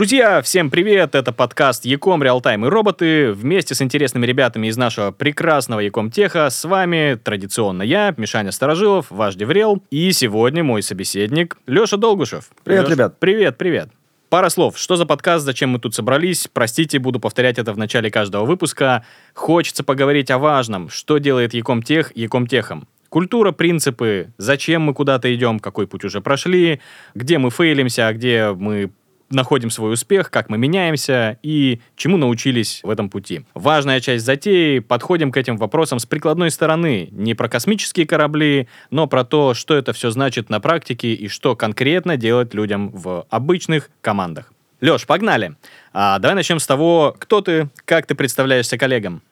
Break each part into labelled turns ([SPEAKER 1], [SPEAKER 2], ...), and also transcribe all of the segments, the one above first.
[SPEAKER 1] Друзья, всем привет! Это подкаст Ecom Realtime и роботы. Вместе с интересными ребятами из нашего прекрасного Ecom Tech а с вами традиционно я, Мишаня Старожилов, ваш DevRel. И сегодня мой собеседник Леша Долгушев.
[SPEAKER 2] Привет,
[SPEAKER 1] Лёш,
[SPEAKER 2] ребят.
[SPEAKER 1] Привет, привет. Пара слов. Что за подкаст, зачем мы тут собрались? Простите, буду повторять это в начале каждого выпуска. Хочется поговорить о важном. Что делает Ecom Tech Ecom Tech ом? Культура, принципы, зачем мы куда-то идем, какой путь уже прошли, где мы фейлимся, а где мы находим свой успех, как мы меняемся и чему научились в этом пути. Важная часть затеи. Подходим к этим вопросам с прикладной стороны. Не про космические корабли, но про то, что это все значит на практике и что конкретно делать людям в обычных командах. Леш, погнали. А, давай начнем с того, кто ты, как ты представляешься коллегам.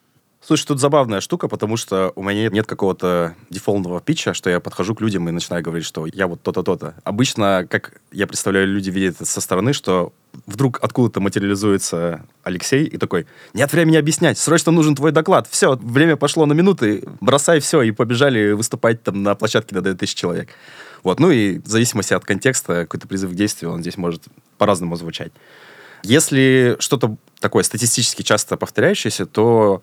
[SPEAKER 2] Слушай, тут забавная штука, потому что у меня нет какого-то дефолтного питча, что я подхожу к людям и начинаю говорить, что я вот то-то, то-то. Обычно, как я представляю, люди видят это со стороны, что вдруг откуда-то материализуется Алексей и такой, нет времени объяснять, срочно нужен твой доклад, все, время пошло на минуты, бросай все, и побежали выступать там на площадке на 2000 человек. Вот, ну и в зависимости от контекста, какой-то призыв к действию, он здесь может по-разному звучать. Если что-то такое статистически часто повторяющееся, то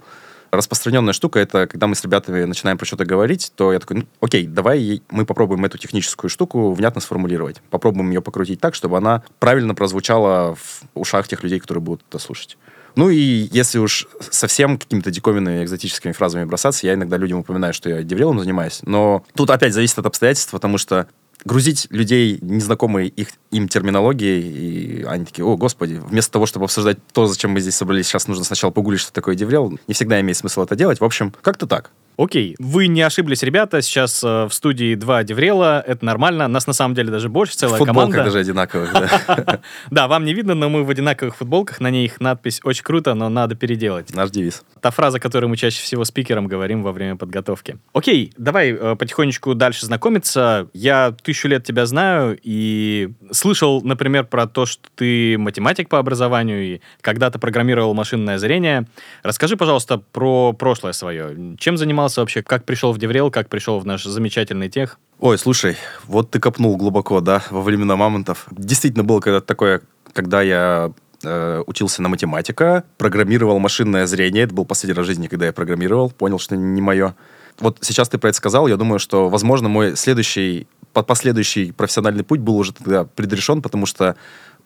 [SPEAKER 2] распространенная штука это когда мы с ребятами начинаем про что-то говорить, то я такой, ну, окей, давай мы попробуем эту техническую штуку внятно сформулировать. Попробуем ее покрутить так, чтобы она правильно прозвучала в ушах тех людей, которые будут это слушать. Ну и если уж совсем какими-то диковинными экзотическими фразами бросаться, я иногда людям упоминаю, что я деврелом занимаюсь. Но тут опять зависит от обстоятельств, потому что грузить людей, незнакомые их, им терминологией, и они такие, о, господи, вместо того, чтобы обсуждать то, зачем мы здесь собрались, сейчас нужно сначала погуглить, что такое деврел, не всегда имеет смысл это делать. В общем, как-то так.
[SPEAKER 1] Окей, вы не ошиблись, ребята. Сейчас э, в студии два Деврела. Это нормально. Нас на самом деле даже больше, целая
[SPEAKER 2] в футболках
[SPEAKER 1] команда.
[SPEAKER 2] даже одинаковых, да.
[SPEAKER 1] Да, вам не видно, но мы в одинаковых футболках. На них надпись очень круто, но надо переделать.
[SPEAKER 2] Наш девиз.
[SPEAKER 1] Та фраза, которую мы чаще всего спикерам говорим во время подготовки. Окей, давай э, потихонечку дальше знакомиться. Я тысячу лет тебя знаю и слышал, например, про то, что ты математик по образованию и когда-то программировал машинное зрение. Расскажи, пожалуйста, про прошлое свое. Чем занимался вообще? Как пришел в Деврел? Как пришел в наш замечательный тех?
[SPEAKER 2] Ой, слушай, вот ты копнул глубоко, да, во времена мамонтов. Действительно было когда-то такое, когда я э, учился на математика, программировал машинное зрение. Это был последний раз в жизни, когда я программировал, понял, что не мое. Вот сейчас ты про это сказал, я думаю, что, возможно, мой следующий, по- последующий профессиональный путь был уже тогда предрешен, потому что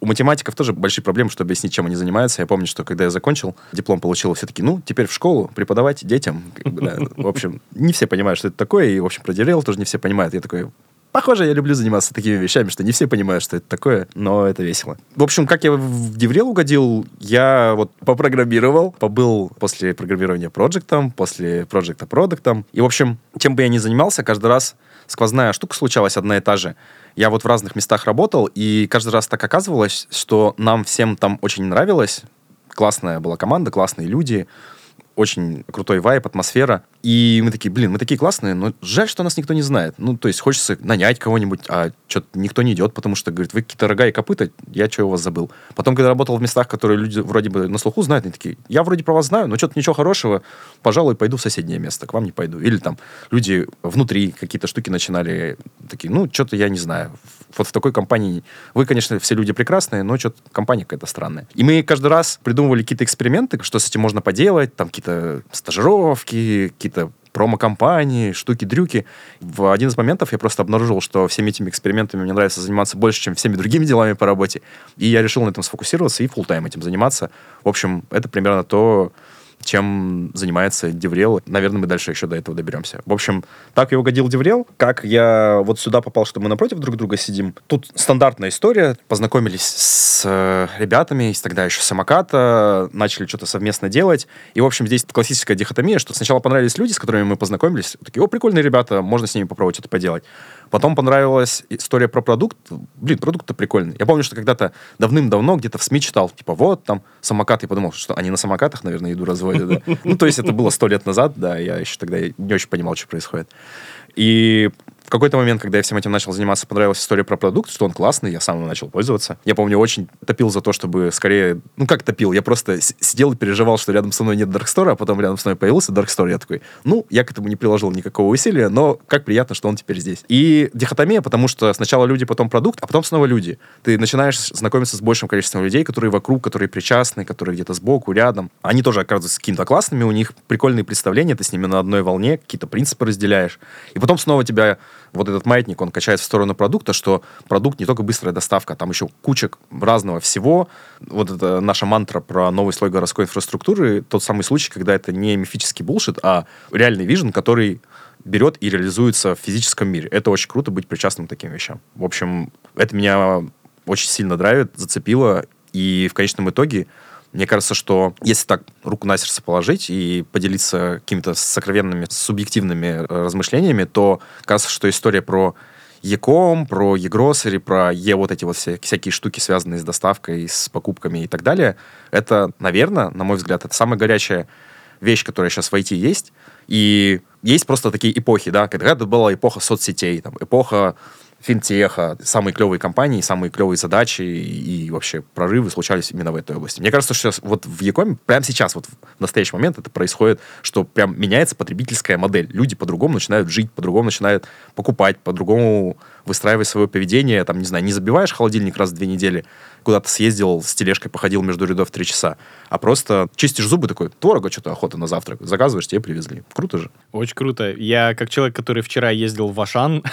[SPEAKER 2] у математиков тоже большие проблемы, чтобы объяснить, чем они занимаются. Я помню, что когда я закончил, диплом получил, все таки ну, теперь в школу преподавать детям. В общем, не все понимают, что это такое, и, в общем, про DRL тоже не все понимают. Я такой, Похоже, я люблю заниматься такими вещами, что не все понимают, что это такое, но это весело. В общем, как я в Деврел угодил, я вот попрограммировал, побыл после программирования проектом, после проекта продуктом. И, в общем, чем бы я ни занимался, каждый раз сквозная штука случалась одна и та же. Я вот в разных местах работал, и каждый раз так оказывалось, что нам всем там очень нравилось. Классная была команда, классные люди, очень крутой вайп, атмосфера. И мы такие, блин, мы такие классные, но жаль, что нас никто не знает. Ну, то есть хочется нанять кого-нибудь, а что-то никто не идет, потому что, говорит, вы какие-то рога и копыта, я что у вас забыл. Потом, когда работал в местах, которые люди вроде бы на слуху знают, они такие, я вроде про вас знаю, но что-то ничего хорошего, пожалуй, пойду в соседнее место, к вам не пойду. Или там люди внутри какие-то штуки начинали, такие, ну, что-то я не знаю. Вот в такой компании, вы, конечно, все люди прекрасные, но что-то компания какая-то странная. И мы каждый раз придумывали какие-то эксперименты, что с этим можно поделать, там какие-то стажировки, какие-то промо-компании, штуки-дрюки. В один из моментов я просто обнаружил, что всеми этими экспериментами мне нравится заниматься больше, чем всеми другими делами по работе. И я решил на этом сфокусироваться и full тайм этим заниматься. В общем, это примерно то, чем занимается DevRel. Наверное, мы дальше еще до этого доберемся. В общем, так я угодил DevRel. Как я вот сюда попал, что мы напротив друг друга сидим. Тут стандартная история. Познакомились с э, ребятами из тогда еще самоката, начали что-то совместно делать. И, в общем, здесь классическая дихотомия, что сначала понравились люди, с которыми мы познакомились. Такие, о, прикольные ребята, можно с ними попробовать что-то поделать. Потом понравилась история про продукт. Блин, продукт-то прикольный. Я помню, что когда-то давным-давно где-то в СМИ читал, типа, вот там самокат. Я подумал, что они на самокатах, наверное, еду разводят, да? Ну, то есть это было сто лет назад, да, я еще тогда не очень понимал, что происходит. И в какой-то момент, когда я всем этим начал заниматься, понравилась история про продукт, что он классный, я сам начал пользоваться. Я помню, очень топил за то, чтобы скорее... Ну, как топил? Я просто сидел и переживал, что рядом со мной нет Store, а потом рядом со мной появился Store. Я такой, ну, я к этому не приложил никакого усилия, но как приятно, что он теперь здесь. И дихотомия, потому что сначала люди, потом продукт, а потом снова люди. Ты начинаешь знакомиться с большим количеством людей, которые вокруг, которые причастны, которые где-то сбоку, рядом. Они тоже оказываются какими-то классными, у них прикольные представления, ты с ними на одной волне, какие-то принципы разделяешь. И потом снова тебя вот этот маятник, он качает в сторону продукта, что продукт не только быстрая доставка, там еще куча разного всего. Вот это наша мантра про новый слой городской инфраструктуры, тот самый случай, когда это не мифический булшит, а реальный вижен, который берет и реализуется в физическом мире. Это очень круто быть причастным к таким вещам. В общем, это меня очень сильно драйвит, зацепило, и в конечном итоге мне кажется, что если так руку на сердце положить и поделиться какими-то сокровенными, субъективными э, размышлениями, то кажется, что история про Яком, про e про Е вот эти вот все, всякие штуки, связанные с доставкой, с покупками и так далее, это, наверное, на мой взгляд, это самая горячая вещь, которая сейчас в IT есть. И есть просто такие эпохи, да, когда была эпоха соцсетей, там, эпоха финтеха, самые клевые компании, самые клевые задачи и, вообще прорывы случались именно в этой области. Мне кажется, что сейчас вот в Якоме, прямо сейчас, вот в настоящий момент это происходит, что прям меняется потребительская модель. Люди по-другому начинают жить, по-другому начинают покупать, по-другому выстраивать свое поведение. Там, не знаю, не забиваешь холодильник раз в две недели, куда-то съездил, с тележкой походил между рядов три часа, а просто чистишь зубы такой, творога что-то охота на завтрак, заказываешь, тебе привезли. Круто же.
[SPEAKER 1] Очень круто. Я, как человек, который вчера ездил в Ашан,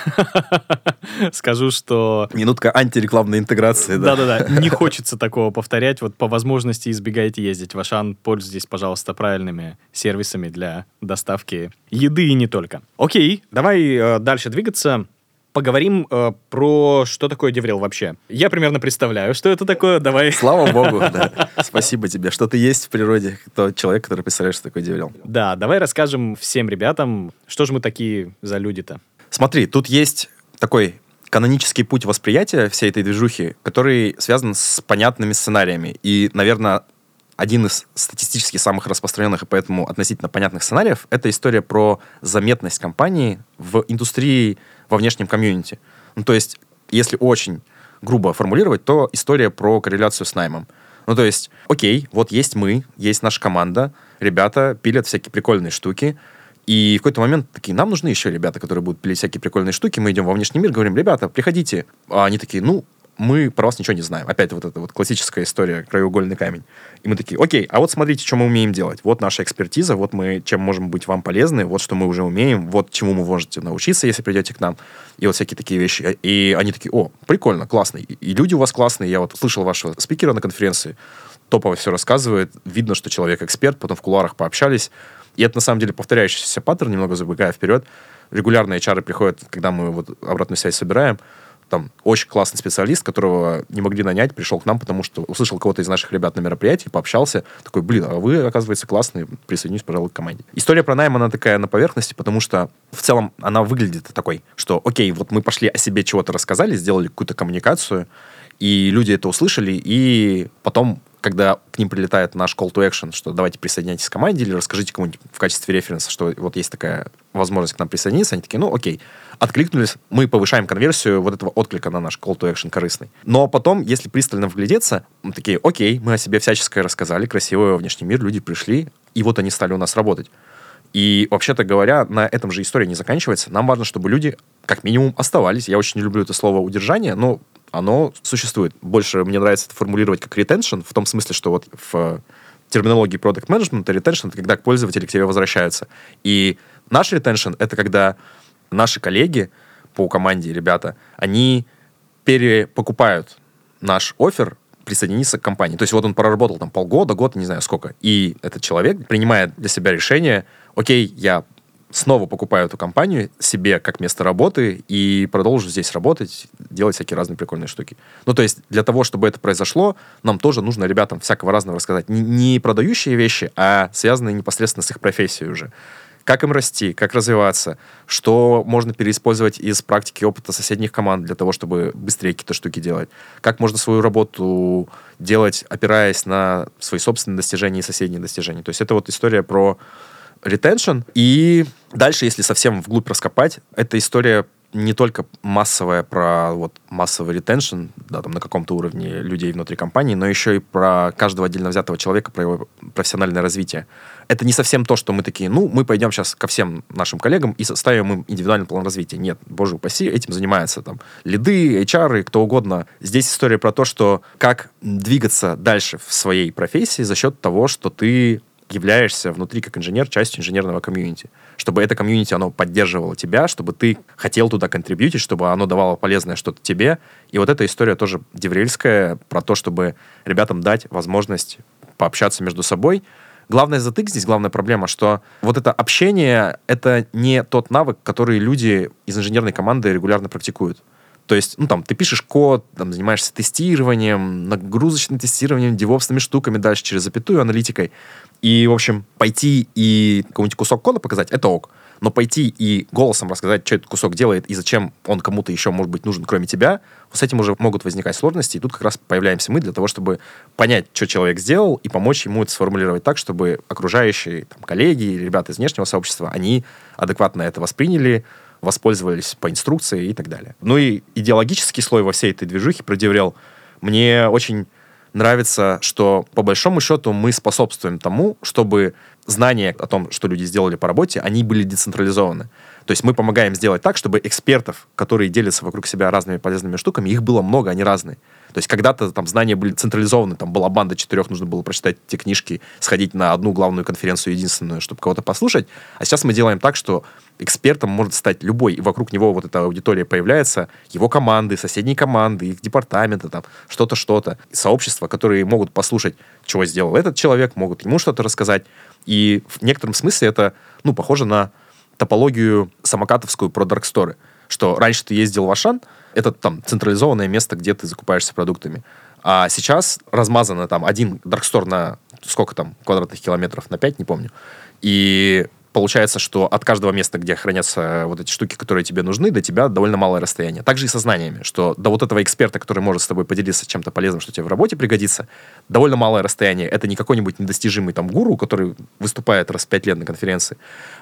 [SPEAKER 1] скажу, что...
[SPEAKER 2] Минутка антирекламной интеграции,
[SPEAKER 1] да? Да-да-да. Не хочется такого повторять. Вот по возможности избегайте ездить в Ашан. Пользуйтесь, пожалуйста, правильными сервисами для доставки еды и не только. Окей, давай э, дальше двигаться поговорим э, про что такое DevRel вообще. Я примерно представляю, что это такое. Давай.
[SPEAKER 2] Слава богу, да. Спасибо тебе, что ты есть в природе, тот человек, который представляет, что такое DevRel.
[SPEAKER 1] Да, давай расскажем всем ребятам, что же мы такие за люди-то.
[SPEAKER 2] Смотри, тут есть такой канонический путь восприятия всей этой движухи, который связан с понятными сценариями. И, наверное, один из статистически самых распространенных и поэтому относительно понятных сценариев — это история про заметность компании в индустрии во внешнем комьюнити. Ну, то есть, если очень грубо формулировать, то история про корреляцию с наймом. Ну, то есть, окей, вот есть мы, есть наша команда, ребята пилят всякие прикольные штуки, и в какой-то момент такие, нам нужны еще ребята, которые будут пилить всякие прикольные штуки, мы идем во внешний мир, говорим, ребята, приходите. А они такие, ну, мы про вас ничего не знаем. Опять вот эта вот классическая история, краеугольный камень. И мы такие, окей, а вот смотрите, что мы умеем делать. Вот наша экспертиза, вот мы чем можем быть вам полезны, вот что мы уже умеем, вот чему вы можете научиться, если придете к нам. И вот всякие такие вещи. И они такие, о, прикольно, классно. И люди у вас классные. Я вот слышал вашего спикера на конференции, топово все рассказывает. Видно, что человек эксперт, потом в кулуарах пообщались. И это на самом деле повторяющийся паттерн, немного забегая вперед. Регулярно HR приходят, когда мы вот обратную связь собираем, там очень классный специалист, которого не могли нанять, пришел к нам, потому что услышал кого-то из наших ребят на мероприятии, пообщался, такой, блин, а вы, оказывается, классные, присоединюсь, пожалуй, к команде. История про найм, она такая на поверхности, потому что в целом она выглядит такой, что, окей, вот мы пошли о себе чего-то рассказали, сделали какую-то коммуникацию, и люди это услышали, и потом когда к ним прилетает наш call to action, что давайте присоединяйтесь к команде или расскажите кому-нибудь в качестве референса, что вот есть такая возможность к нам присоединиться, они такие, ну окей, откликнулись, мы повышаем конверсию вот этого отклика на наш call to action корыстный. Но потом, если пристально вглядеться, мы такие, окей, мы о себе всяческое рассказали, красивый внешний мир, люди пришли, и вот они стали у нас работать. И, вообще-то говоря, на этом же история не заканчивается. Нам важно, чтобы люди как минимум оставались. Я очень не люблю это слово удержание, но оно существует. Больше мне нравится это формулировать как retention, в том смысле, что вот в терминологии product management retention — это когда пользователи к тебе возвращаются. И наш retention — это когда наши коллеги по команде, ребята, они перепокупают наш офер присоединиться к компании. То есть вот он проработал там полгода, год, не знаю сколько, и этот человек принимает для себя решение, окей, я снова покупаю эту компанию себе как место работы и продолжу здесь работать, делать всякие разные прикольные штуки. Ну, то есть для того, чтобы это произошло, нам тоже нужно ребятам всякого разного рассказать. Не, не продающие вещи, а связанные непосредственно с их профессией уже. Как им расти, как развиваться, что можно переиспользовать из практики опыта соседних команд для того, чтобы быстрее какие-то штуки делать. Как можно свою работу делать, опираясь на свои собственные достижения и соседние достижения. То есть это вот история про retention. И дальше, если совсем вглубь раскопать, это история не только массовая про вот массовый ретеншн, да, там на каком-то уровне людей внутри компании, но еще и про каждого отдельно взятого человека, про его профессиональное развитие. Это не совсем то, что мы такие, ну, мы пойдем сейчас ко всем нашим коллегам и составим им индивидуальный план развития. Нет, боже упаси, этим занимаются там лиды, HR, кто угодно. Здесь история про то, что как двигаться дальше в своей профессии за счет того, что ты являешься внутри как инженер частью инженерного комьюнити. Чтобы это комьюнити, оно поддерживало тебя, чтобы ты хотел туда контрибьютить, чтобы оно давало полезное что-то тебе. И вот эта история тоже деврельская про то, чтобы ребятам дать возможность пообщаться между собой. Главный затык здесь, главная проблема, что вот это общение — это не тот навык, который люди из инженерной команды регулярно практикуют. То есть, ну, там, ты пишешь код, там, занимаешься тестированием, нагрузочным тестированием, девопсными штуками дальше через запятую, аналитикой. И, в общем, пойти и какой-нибудь кусок кода показать — это ок. Но пойти и голосом рассказать, что этот кусок делает и зачем он кому-то еще может быть нужен, кроме тебя, с этим уже могут возникать сложности. И тут как раз появляемся мы для того, чтобы понять, что человек сделал, и помочь ему это сформулировать так, чтобы окружающие там, коллеги или ребята из внешнего сообщества, они адекватно это восприняли, воспользовались по инструкции и так далее. Ну и идеологический слой во всей этой движухе продеврел. Мне очень нравится, что по большому счету мы способствуем тому, чтобы знания о том, что люди сделали по работе, они были децентрализованы. То есть мы помогаем сделать так, чтобы экспертов, которые делятся вокруг себя разными полезными штуками, их было много, они разные. То есть когда-то там знания были централизованы, там была банда четырех, нужно было прочитать те книжки, сходить на одну главную конференцию единственную, чтобы кого-то послушать. А сейчас мы делаем так, что экспертом может стать любой, и вокруг него вот эта аудитория появляется, его команды, соседние команды, их департаменты, там, что-то, что-то, сообщества, которые могут послушать, чего сделал этот человек, могут ему что-то рассказать. И в некотором смысле это, ну, похоже на топологию самокатовскую про дарксторы, что раньше ты ездил в Ашан, это там централизованное место, где ты закупаешься продуктами. А сейчас размазано там один даркстор на сколько там квадратных километров, на 5, не помню. И получается, что от каждого места, где хранятся вот эти штуки, которые тебе нужны, до тебя довольно малое расстояние. Также и со знаниями, что до вот этого эксперта, который может с тобой поделиться чем-то полезным, что тебе в работе пригодится, довольно малое расстояние. Это не какой-нибудь недостижимый там гуру, который выступает раз в пять лет на конференции,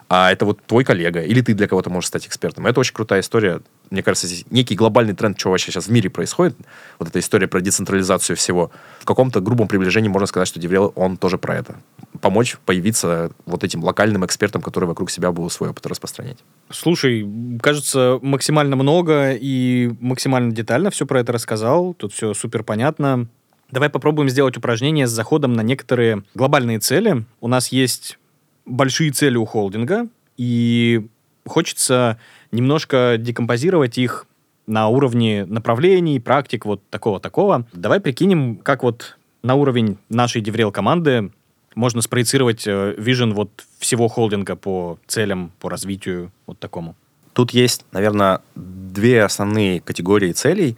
[SPEAKER 2] а это вот твой коллега, или ты для кого-то можешь стать экспертом. Это очень крутая история. Мне кажется, здесь некий глобальный тренд, что вообще сейчас в мире происходит, вот эта история про децентрализацию всего. В каком-то грубом приближении можно сказать, что DevRel, он тоже про это. Помочь появиться вот этим локальным экспертам, которые вокруг себя будут свой опыт распространять.
[SPEAKER 1] Слушай, кажется, максимально много и максимально детально все про это рассказал. Тут все супер понятно. Давай попробуем сделать упражнение с заходом на некоторые глобальные цели. У нас есть большие цели у холдинга, и хочется немножко декомпозировать их на уровне направлений, практик, вот такого-такого. Давай прикинем, как вот на уровень нашей деврел команды можно спроецировать э, вижен вот всего холдинга по целям, по развитию, вот такому.
[SPEAKER 2] Тут есть, наверное, две основные категории целей.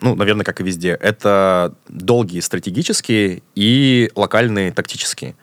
[SPEAKER 2] Ну, наверное, как и везде. Это долгие стратегические и локальные тактические.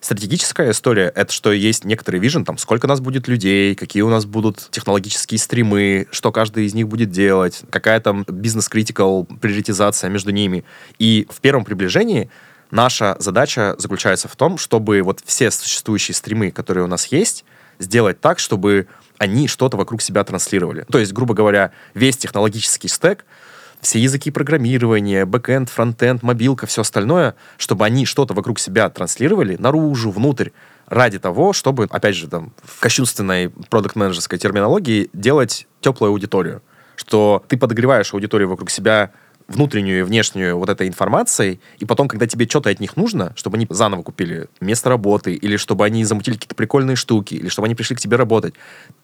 [SPEAKER 2] Стратегическая история — это что есть некоторый вижен, там, сколько нас будет людей, какие у нас будут технологические стримы, что каждый из них будет делать, какая там бизнес-критикал приоритизация между ними. И в первом приближении наша задача заключается в том, чтобы вот все существующие стримы, которые у нас есть, сделать так, чтобы они что-то вокруг себя транслировали. То есть, грубо говоря, весь технологический стек — все языки программирования, бэкэнд, фронтенд, мобилка, все остальное, чтобы они что-то вокруг себя транслировали наружу, внутрь, ради того, чтобы, опять же, там, в кощунственной продукт-менеджерской терминологии делать теплую аудиторию. Что ты подогреваешь аудиторию вокруг себя внутреннюю и внешнюю вот этой информацией, и потом, когда тебе что-то от них нужно, чтобы они заново купили место работы, или чтобы они замутили какие-то прикольные штуки, или чтобы они пришли к тебе работать,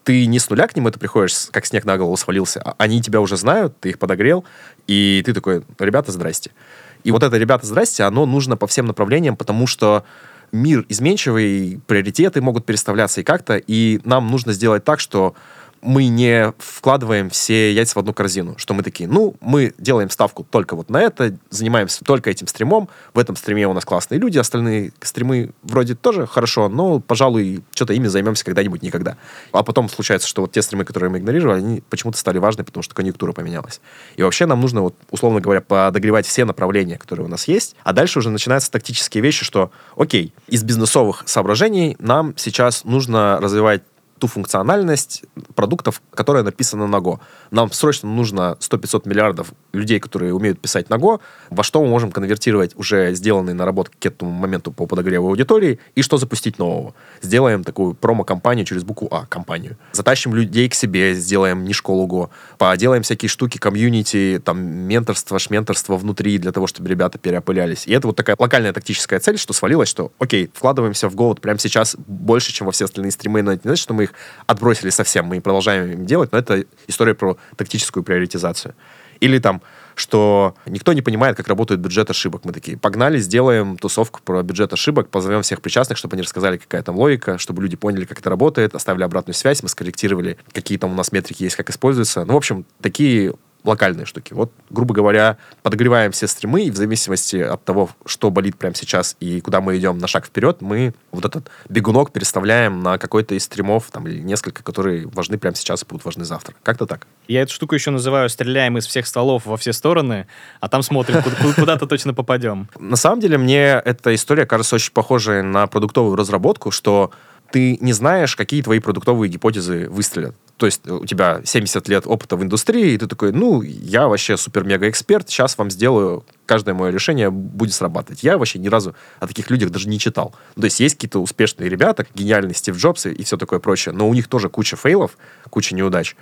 [SPEAKER 2] ты не с нуля к ним это приходишь, как снег на голову свалился, а они тебя уже знают, ты их подогрел, и ты такой, ребята, здрасте. И вот это «ребята, здрасте», оно нужно по всем направлениям, потому что мир изменчивый, приоритеты могут переставляться и как-то, и нам нужно сделать так, что мы не вкладываем все яйца в одну корзину, что мы такие, ну, мы делаем ставку только вот на это, занимаемся только этим стримом, в этом стриме у нас классные люди, остальные стримы вроде тоже хорошо, но, пожалуй, что-то ими займемся когда-нибудь никогда. А потом случается, что вот те стримы, которые мы игнорировали, они почему-то стали важны, потому что конъюнктура поменялась. И вообще нам нужно, вот, условно говоря, подогревать все направления, которые у нас есть, а дальше уже начинаются тактические вещи, что, окей, из бизнесовых соображений нам сейчас нужно развивать ту функциональность продуктов, которая написана на Go. Нам срочно нужно 100-500 миллиардов людей, которые умеют писать на Go, во что мы можем конвертировать уже сделанные наработки к этому моменту по подогреву аудитории и что запустить нового. Сделаем такую промо-компанию через букву А, компанию. Затащим людей к себе, сделаем не школу Go, поделаем всякие штуки, комьюнити, там, менторство, шменторство внутри для того, чтобы ребята переопылялись. И это вот такая локальная тактическая цель, что свалилась, что, окей, вкладываемся в Go вот прямо сейчас больше, чем во все остальные стримы, но это не значит, что мы их отбросили совсем, мы продолжаем им делать, но это история про тактическую приоритизацию. Или там, что никто не понимает, как работает бюджет ошибок. Мы такие, погнали, сделаем тусовку про бюджет ошибок, позовем всех причастных, чтобы они рассказали, какая там логика, чтобы люди поняли, как это работает, оставили обратную связь, мы скорректировали, какие там у нас метрики есть, как используются. Ну, в общем, такие локальные штуки. Вот, грубо говоря, подогреваем все стримы, и в зависимости от того, что болит прямо сейчас и куда мы идем на шаг вперед, мы вот этот бегунок переставляем на какой-то из стримов, там, или несколько, которые важны прямо сейчас и будут важны завтра. Как-то так.
[SPEAKER 1] Я эту штуку еще называю «стреляем из всех столов во все стороны», а там смотрим, куда-то точно попадем.
[SPEAKER 2] На самом деле, мне эта история кажется очень похожей на продуктовую разработку, что ты не знаешь, какие твои продуктовые гипотезы выстрелят. То есть у тебя 70 лет опыта в индустрии, и ты такой, ну, я вообще супер-мега-эксперт, сейчас вам сделаю, каждое мое решение будет срабатывать. Я вообще ни разу о таких людях даже не читал. То есть есть какие-то успешные ребята, гениальные Стив Джобсы и все такое прочее, но у них тоже куча фейлов, куча неудач.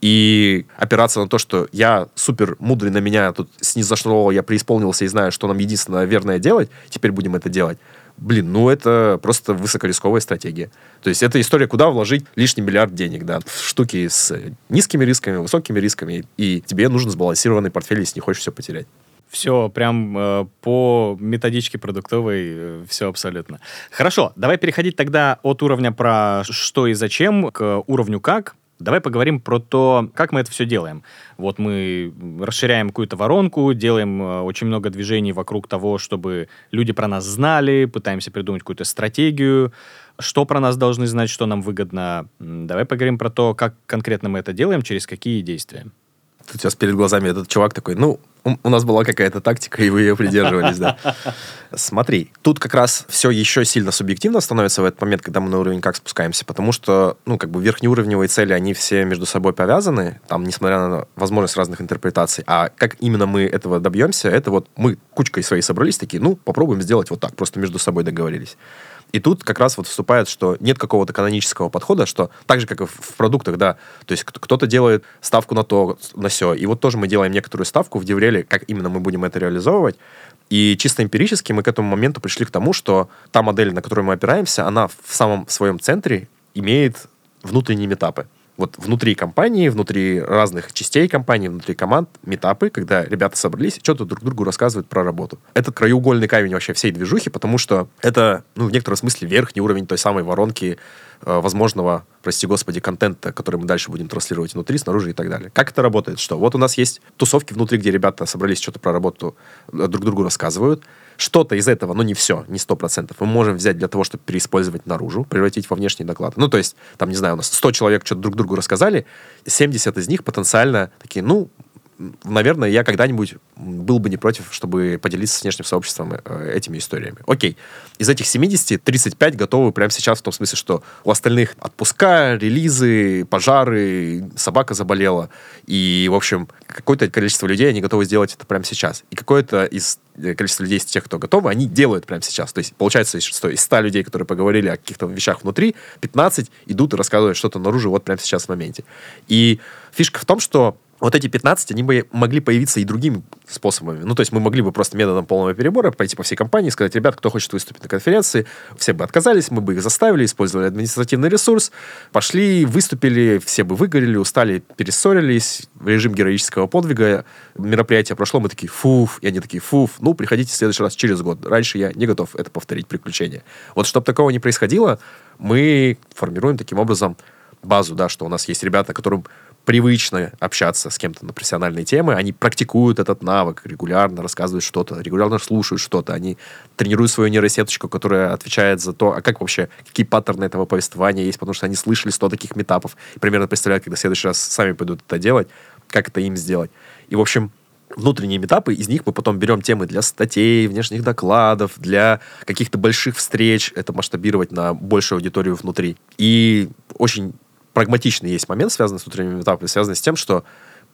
[SPEAKER 2] И опираться на то, что я супер мудрый на меня тут снизошло, я преисполнился и знаю, что нам единственное верное делать, теперь будем это делать блин, ну это просто высокорисковая стратегия. То есть это история, куда вложить лишний миллиард денег, да, в штуки с низкими рисками, высокими рисками, и тебе нужен сбалансированный портфель, если не хочешь все потерять.
[SPEAKER 1] Все, прям э, по методичке продуктовой э, все абсолютно. Хорошо, давай переходить тогда от уровня про что и зачем к уровню как. Давай поговорим про то, как мы это все делаем. Вот мы расширяем какую-то воронку, делаем э, очень много движений вокруг того, чтобы люди про нас знали, пытаемся придумать какую-то стратегию, что про нас должны знать, что нам выгодно. Давай поговорим про то, как конкретно мы это делаем, через какие действия.
[SPEAKER 2] Тут сейчас перед глазами этот чувак такой, ну, у нас была какая-то тактика, и вы ее придерживались, да. Смотри, тут как раз все еще сильно субъективно становится в этот момент, когда мы на уровень как спускаемся, потому что, ну, как бы верхнеуровневые цели, они все между собой повязаны, там, несмотря на возможность разных интерпретаций. А как именно мы этого добьемся, это вот мы кучкой своей собрались такие, ну, попробуем сделать вот так, просто между собой договорились. И тут как раз вот вступает, что нет какого-то канонического подхода, что так же, как и в продуктах, да, то есть кто-то делает ставку на то, на все. И вот тоже мы делаем некоторую ставку в Девреле, как именно мы будем это реализовывать. И чисто эмпирически мы к этому моменту пришли к тому, что та модель, на которую мы опираемся, она в самом своем центре имеет внутренние метапы вот внутри компании, внутри разных частей компании, внутри команд, метапы, когда ребята собрались, что-то друг другу рассказывают про работу. Это краеугольный камень вообще всей движухи, потому что это, ну, в некотором смысле верхний уровень той самой воронки э, возможного, прости господи, контента, который мы дальше будем транслировать внутри, снаружи и так далее. Как это работает? Что вот у нас есть тусовки внутри, где ребята собрались, что-то про работу э, друг другу рассказывают, что-то из этого, но не все, не сто процентов, мы можем взять для того, чтобы переиспользовать наружу, превратить во внешний доклад. Ну, то есть, там, не знаю, у нас 100 человек что-то друг другу рассказали, 70 из них потенциально такие, ну, наверное, я когда-нибудь был бы не против, чтобы поделиться с внешним сообществом э, этими историями. Окей. Из этих 70 35 готовы прямо сейчас в том смысле, что у остальных отпуска, релизы, пожары, собака заболела. И, в общем, какое-то количество людей, они готовы сделать это прямо сейчас. И какое-то из э, количество людей из тех, кто готовы, они делают прямо сейчас. То есть, получается, что из 100 людей, которые поговорили о каких-то вещах внутри, 15 идут и рассказывают что-то наружу вот прямо сейчас в моменте. И фишка в том, что вот эти 15, они бы могли появиться и другими способами. Ну, то есть мы могли бы просто методом полного перебора пойти по всей компании и сказать, ребят, кто хочет выступить на конференции, все бы отказались, мы бы их заставили, использовали административный ресурс, пошли, выступили, все бы выгорели, устали, перессорились, режим героического подвига, мероприятие прошло, мы такие, фуф, и они такие, фуф, ну, приходите в следующий раз через год. Раньше я не готов это повторить, приключение. Вот чтобы такого не происходило, мы формируем таким образом базу, да, что у нас есть ребята, которым привычно общаться с кем-то на профессиональные темы, они практикуют этот навык, регулярно рассказывают что-то, регулярно слушают что-то, они тренируют свою нейросеточку, которая отвечает за то, а как вообще, какие паттерны этого повествования есть, потому что они слышали 100 таких метапов и примерно представляют, когда в следующий раз сами пойдут это делать, как это им сделать. И, в общем, внутренние метапы, из них мы потом берем темы для статей, внешних докладов, для каких-то больших встреч, это масштабировать на большую аудиторию внутри. И очень прагматичный есть момент, связанный с внутренними этапами, связанный с тем, что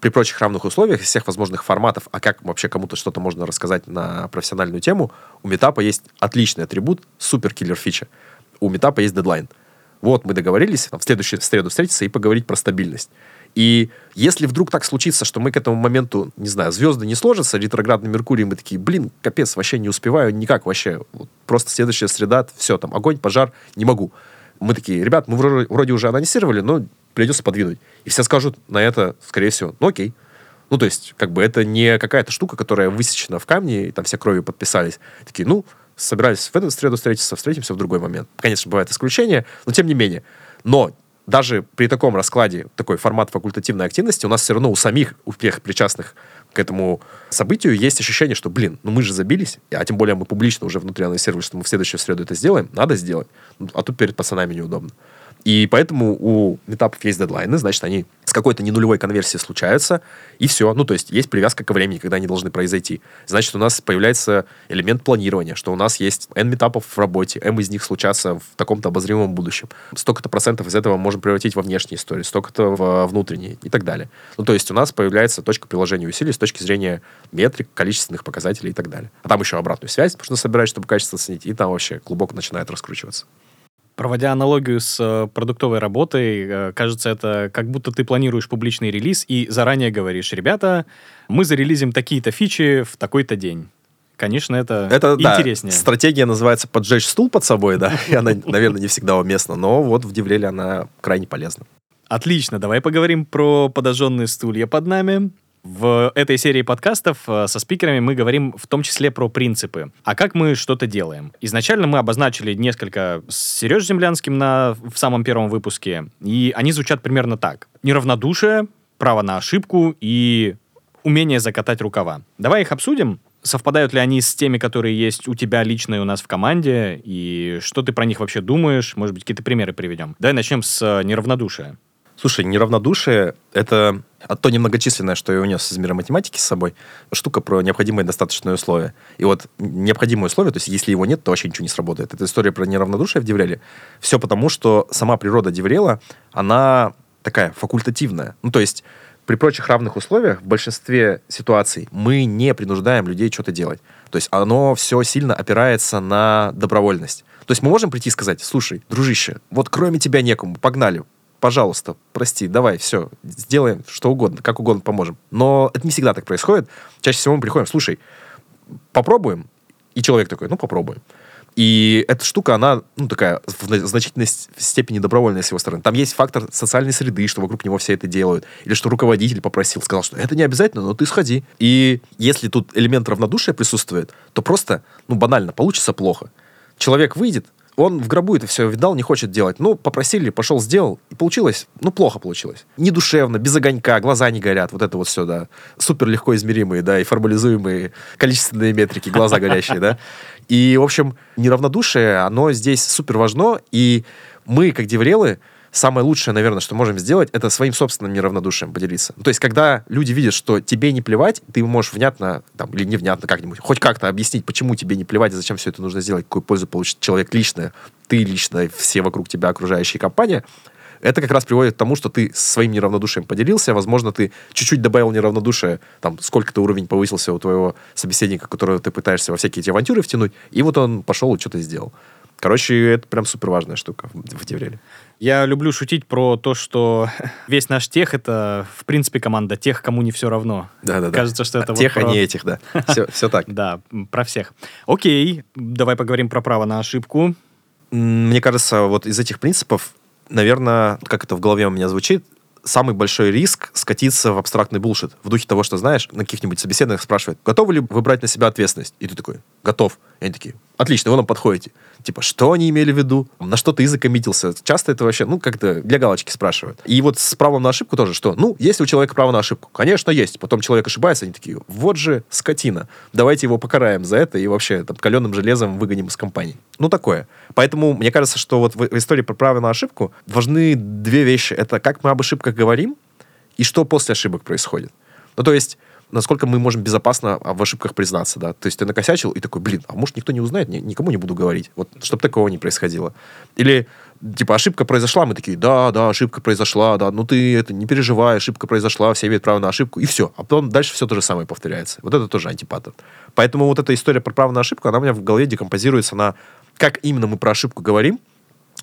[SPEAKER 2] при прочих равных условиях, из всех возможных форматов, а как вообще кому-то что-то можно рассказать на профессиональную тему, у метапа есть отличный атрибут, супер киллер фича. У метапа есть дедлайн. Вот мы договорились там, в следующую среду встретиться и поговорить про стабильность. И если вдруг так случится, что мы к этому моменту, не знаю, звезды не сложатся, ретроградный Меркурий, мы такие, блин, капец, вообще не успеваю никак вообще. Вот просто следующая среда, все, там, огонь, пожар, не могу. Мы такие, ребят, мы вроде, вроде уже анонсировали, но придется подвинуть. И все скажут на это, скорее всего, ну окей. Ну, то есть, как бы это не какая-то штука, которая высечена в камне, и там все кровью подписались. Такие, ну, собирались в эту среду встретиться, встретимся в другой момент. Конечно, бывают исключения, но тем не менее. Но даже при таком раскладе, такой формат факультативной активности, у нас все равно у самих, у всех причастных к этому событию есть ощущение, что, блин, ну мы же забились, а тем более мы публично уже внутри анонсировали, что мы в следующую среду это сделаем, надо сделать. А тут перед пацанами неудобно. И поэтому у метапов есть дедлайны, значит, они с какой-то ненулевой конверсией случаются, и все. Ну, то есть есть привязка ко времени, когда они должны произойти. Значит, у нас появляется элемент планирования, что у нас есть N метапов в работе, M из них случатся в таком-то обозримом будущем. Столько-то процентов из этого можем превратить во внешние истории, столько-то в внутренние и так далее. Ну, то есть у нас появляется точка приложения усилий с точки зрения метрик, количественных показателей и так далее. А там еще обратную связь нужно собирать, чтобы качество оценить, и там вообще глубоко начинает раскручиваться.
[SPEAKER 1] Проводя аналогию с э, продуктовой работой, э, кажется, это как будто ты планируешь публичный релиз и заранее говоришь, ребята, мы зарелизим такие-то фичи в такой-то день. Конечно, это,
[SPEAKER 2] это
[SPEAKER 1] интереснее.
[SPEAKER 2] Да, стратегия называется поджечь стул под собой, да, и она, наверное, не всегда уместна, но вот в Девреле она крайне полезна.
[SPEAKER 1] Отлично, давай поговорим про подожженные стулья под нами. В этой серии подкастов э, со спикерами мы говорим в том числе про принципы. А как мы что-то делаем? Изначально мы обозначили несколько с Сережей Землянским на, в самом первом выпуске, и они звучат примерно так. Неравнодушие, право на ошибку и умение закатать рукава. Давай их обсудим. Совпадают ли они с теми, которые есть у тебя лично и у нас в команде? И что ты про них вообще думаешь? Может быть, какие-то примеры приведем. Давай начнем с э, неравнодушия.
[SPEAKER 2] Слушай, неравнодушие — это а то немногочисленное, что я унес из мира математики с собой, штука про необходимые достаточные условия. И вот необходимые условия, то есть если его нет, то вообще ничего не сработает. Это история про неравнодушие в Девреле. Все потому, что сама природа Деврела, она такая факультативная. Ну, то есть при прочих равных условиях в большинстве ситуаций мы не принуждаем людей что-то делать. То есть оно все сильно опирается на добровольность. То есть мы можем прийти и сказать, слушай, дружище, вот кроме тебя некому, погнали, пожалуйста, прости, давай, все, сделаем что угодно, как угодно поможем. Но это не всегда так происходит. Чаще всего мы приходим, слушай, попробуем, и человек такой, ну, попробуем. И эта штука, она, ну, такая, в значительной степени добровольная с его стороны. Там есть фактор социальной среды, что вокруг него все это делают. Или что руководитель попросил, сказал, что это не обязательно, но ты сходи. И если тут элемент равнодушия присутствует, то просто, ну, банально, получится плохо. Человек выйдет, он в гробу это все видал, не хочет делать. Ну, попросили, пошел, сделал, и получилось, ну, плохо получилось. Не душевно, без огонька, глаза не горят, вот это вот все, да. Супер легко измеримые, да, и формализуемые количественные метрики, глаза горящие, да. И, в общем, неравнодушие, оно здесь супер важно, и мы, как деврелы, самое лучшее, наверное, что можем сделать, это своим собственным неравнодушием поделиться. То есть, когда люди видят, что тебе не плевать, ты можешь внятно, там, или невнятно как-нибудь, хоть как-то объяснить, почему тебе не плевать и зачем все это нужно сделать, какую пользу получит человек лично, ты лично, все вокруг тебя окружающая компания, это как раз приводит к тому, что ты своим неравнодушием поделился, возможно, ты чуть-чуть добавил неравнодушие, там, сколько-то уровень повысился у твоего собеседника, которого ты пытаешься во всякие эти авантюры втянуть, и вот он пошел и что-то сделал. Короче, это прям супер важная штука в Девреле.
[SPEAKER 1] Я люблю шутить про то, что весь наш тех — это, в принципе, команда тех, кому не все равно.
[SPEAKER 2] Да-да-да.
[SPEAKER 1] Кажется, что это
[SPEAKER 2] Тех,
[SPEAKER 1] вот
[SPEAKER 2] а
[SPEAKER 1] про...
[SPEAKER 2] не этих, да. Все, все так.
[SPEAKER 1] Да, про всех. Окей, давай поговорим про право на ошибку.
[SPEAKER 2] Мне кажется, вот из этих принципов, наверное, как это в голове у меня звучит, самый большой риск скатиться в абстрактный булшит. В духе того, что, знаешь, на каких-нибудь собеседованиях спрашивают, готовы ли вы брать на себя ответственность? И ты такой, готов. И они такие, отлично, вы нам подходите. Типа, что они имели в виду? На что ты закоммитился? Часто это вообще, ну, как-то для галочки спрашивают. И вот с правом на ошибку тоже, что, ну, есть ли у человека право на ошибку? Конечно, есть. Потом человек ошибается, они такие, вот же скотина. Давайте его покараем за это и вообще там каленым железом выгоним из компании. Ну, такое. Поэтому мне кажется, что вот в, истории про право на ошибку важны две вещи. Это как мы об ошибках говорим и что после ошибок происходит. Ну, то есть насколько мы можем безопасно в ошибках признаться, да. То есть ты накосячил и такой, блин, а может никто не узнает, ни, никому не буду говорить. Вот, чтобы такого не происходило. Или типа, ошибка произошла, мы такие, да, да, ошибка произошла, да, ну ты это не переживай, ошибка произошла, все имеют право на ошибку, и все. А потом дальше все то же самое повторяется. Вот это тоже антипаттерн. Поэтому вот эта история про право на ошибку, она у меня в голове декомпозируется на как именно мы про ошибку говорим,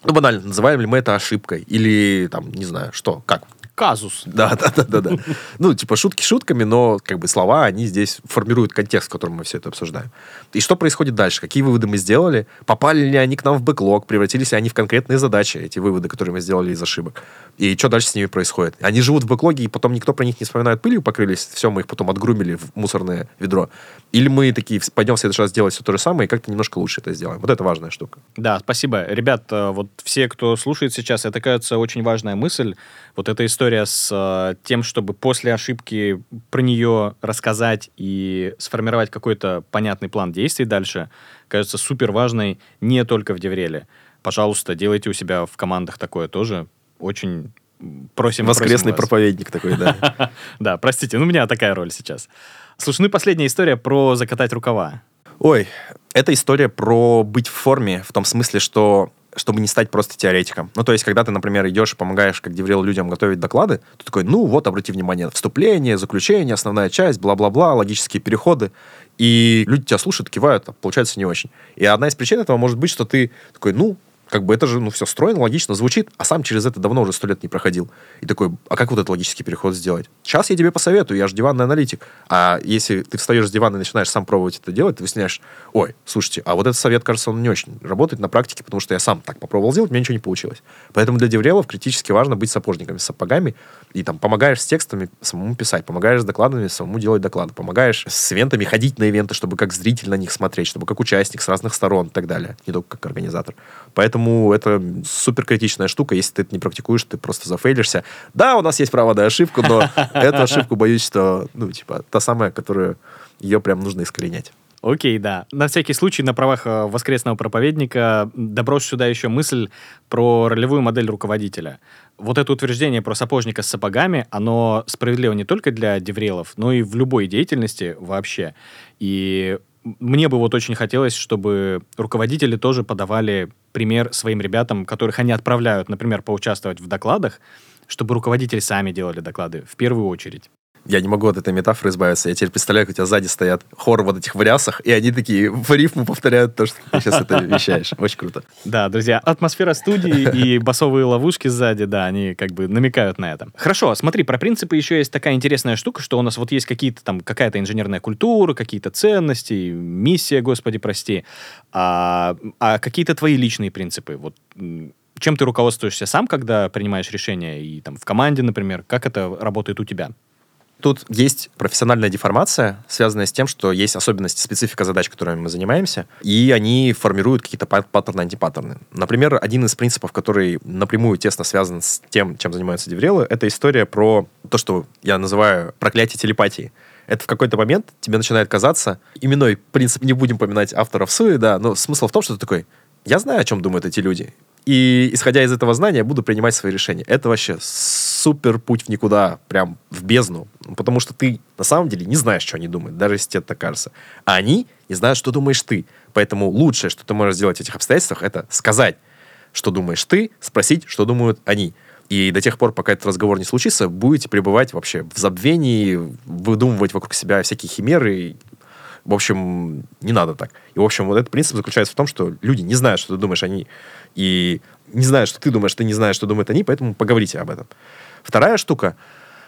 [SPEAKER 2] ну, банально, называем ли мы это ошибкой, или там, не знаю, что, как,
[SPEAKER 1] казус.
[SPEAKER 2] Да, да, да, да, да. Ну, типа шутки шутками, но как бы слова, они здесь формируют контекст, в котором мы все это обсуждаем. И что происходит дальше? Какие выводы мы сделали? Попали ли они к нам в бэклог? Превратились ли они в конкретные задачи, эти выводы, которые мы сделали из ошибок? И что дальше с ними происходит? Они живут в бэклоге, и потом никто про них не вспоминает, пылью покрылись, все, мы их потом отгрумили в мусорное ведро. Или мы такие пойдем в следующий раз делать все то же самое и как-то немножко лучше это сделаем. Вот это важная штука.
[SPEAKER 1] Да, спасибо. Ребят, э, вот все, кто слушает сейчас, это, кажется, очень важная мысль. Вот эта история с э, тем, чтобы после ошибки про нее рассказать и сформировать какой-то понятный план действий дальше, кажется супер важной не только в Девреле. Пожалуйста, делайте у себя в командах такое тоже. Очень просим
[SPEAKER 2] Воскресный
[SPEAKER 1] просим
[SPEAKER 2] проповедник такой, да.
[SPEAKER 1] Да, простите, ну у меня такая роль сейчас. Слушай, ну и последняя история про закатать рукава.
[SPEAKER 2] Ой, это история про быть в форме, в том смысле, что чтобы не стать просто теоретиком. Ну, то есть, когда ты, например, идешь и помогаешь, как деврел, людям готовить доклады, ты такой, ну, вот, обрати внимание, вступление, заключение, основная часть, бла-бла-бла, логические переходы. И люди тебя слушают, кивают, а получается не очень. И одна из причин этого может быть, что ты такой, ну, как бы это же, ну, все стройно, логично звучит, а сам через это давно уже сто лет не проходил. И такой, а как вот этот логический переход сделать? Сейчас я тебе посоветую, я же диванный аналитик. А если ты встаешь с дивана и начинаешь сам пробовать это делать, ты выясняешь, ой, слушайте, а вот этот совет, кажется, он не очень работает на практике, потому что я сам так попробовал сделать, меня ничего не получилось. Поэтому для деврелов критически важно быть сапожниками сапогами, и там помогаешь с текстами самому писать, помогаешь с докладами самому делать доклады, помогаешь с ивентами ходить на ивенты, чтобы как зритель на них смотреть, чтобы как участник с разных сторон и так далее, не только как организатор. Поэтому это супер критичная штука. Если ты это не практикуешь, ты просто зафейлишься. Да, у нас есть право на ошибку, но эту ошибку боюсь, что, ну, типа, та самая, которую ее прям нужно искоренять.
[SPEAKER 1] Окей, да. На всякий случай, на правах э, воскресного проповедника, доброшу сюда еще мысль про ролевую модель руководителя. Вот это утверждение про сапожника с сапогами, оно справедливо не только для деврелов, но и в любой деятельности вообще. И мне бы вот очень хотелось, чтобы руководители тоже подавали пример своим ребятам, которых они отправляют, например, поучаствовать в докладах, чтобы руководители сами делали доклады в первую очередь.
[SPEAKER 2] Я не могу от этой метафоры избавиться. Я теперь представляю, как у тебя сзади стоят хор вот этих в рясах, и они такие в рифму повторяют то, что ты сейчас это вещаешь. Очень круто.
[SPEAKER 1] Да, друзья, атмосфера студии и басовые ловушки сзади, да, они как бы намекают на это. Хорошо, смотри, про принципы еще есть такая интересная штука, что у нас вот есть какие-то там, какая-то инженерная культура, какие-то ценности, миссия, господи, прости, а, а какие-то твои личные принципы, вот чем ты руководствуешься сам, когда принимаешь решения, и там в команде, например, как это работает у тебя?
[SPEAKER 2] Тут есть профессиональная деформация, связанная с тем, что есть особенности, специфика задач, которыми мы занимаемся, и они формируют какие-то паттерны, антипаттерны. Например, один из принципов, который напрямую тесно связан с тем, чем занимаются деврелы, это история про то, что я называю проклятие телепатии это в какой-то момент тебе начинает казаться, именной принцип, не будем поминать авторов Суи, да, но смысл в том, что ты такой, я знаю, о чем думают эти люди. И исходя из этого знания, буду принимать свои решения. Это вообще супер путь в никуда, прям в бездну. Потому что ты на самом деле не знаешь, что они думают, даже если тебе так кажется. А они не знают, что думаешь ты. Поэтому лучшее, что ты можешь сделать в этих обстоятельствах, это сказать, что думаешь ты, спросить, что думают они. И до тех пор, пока этот разговор не случится, будете пребывать вообще в забвении, выдумывать вокруг себя всякие химеры. В общем, не надо так. И, в общем, вот этот принцип заключается в том, что люди не знают, что ты думаешь, они и не знают, что ты думаешь, ты не знаешь, что думают они, поэтому поговорите об этом. Вторая штука,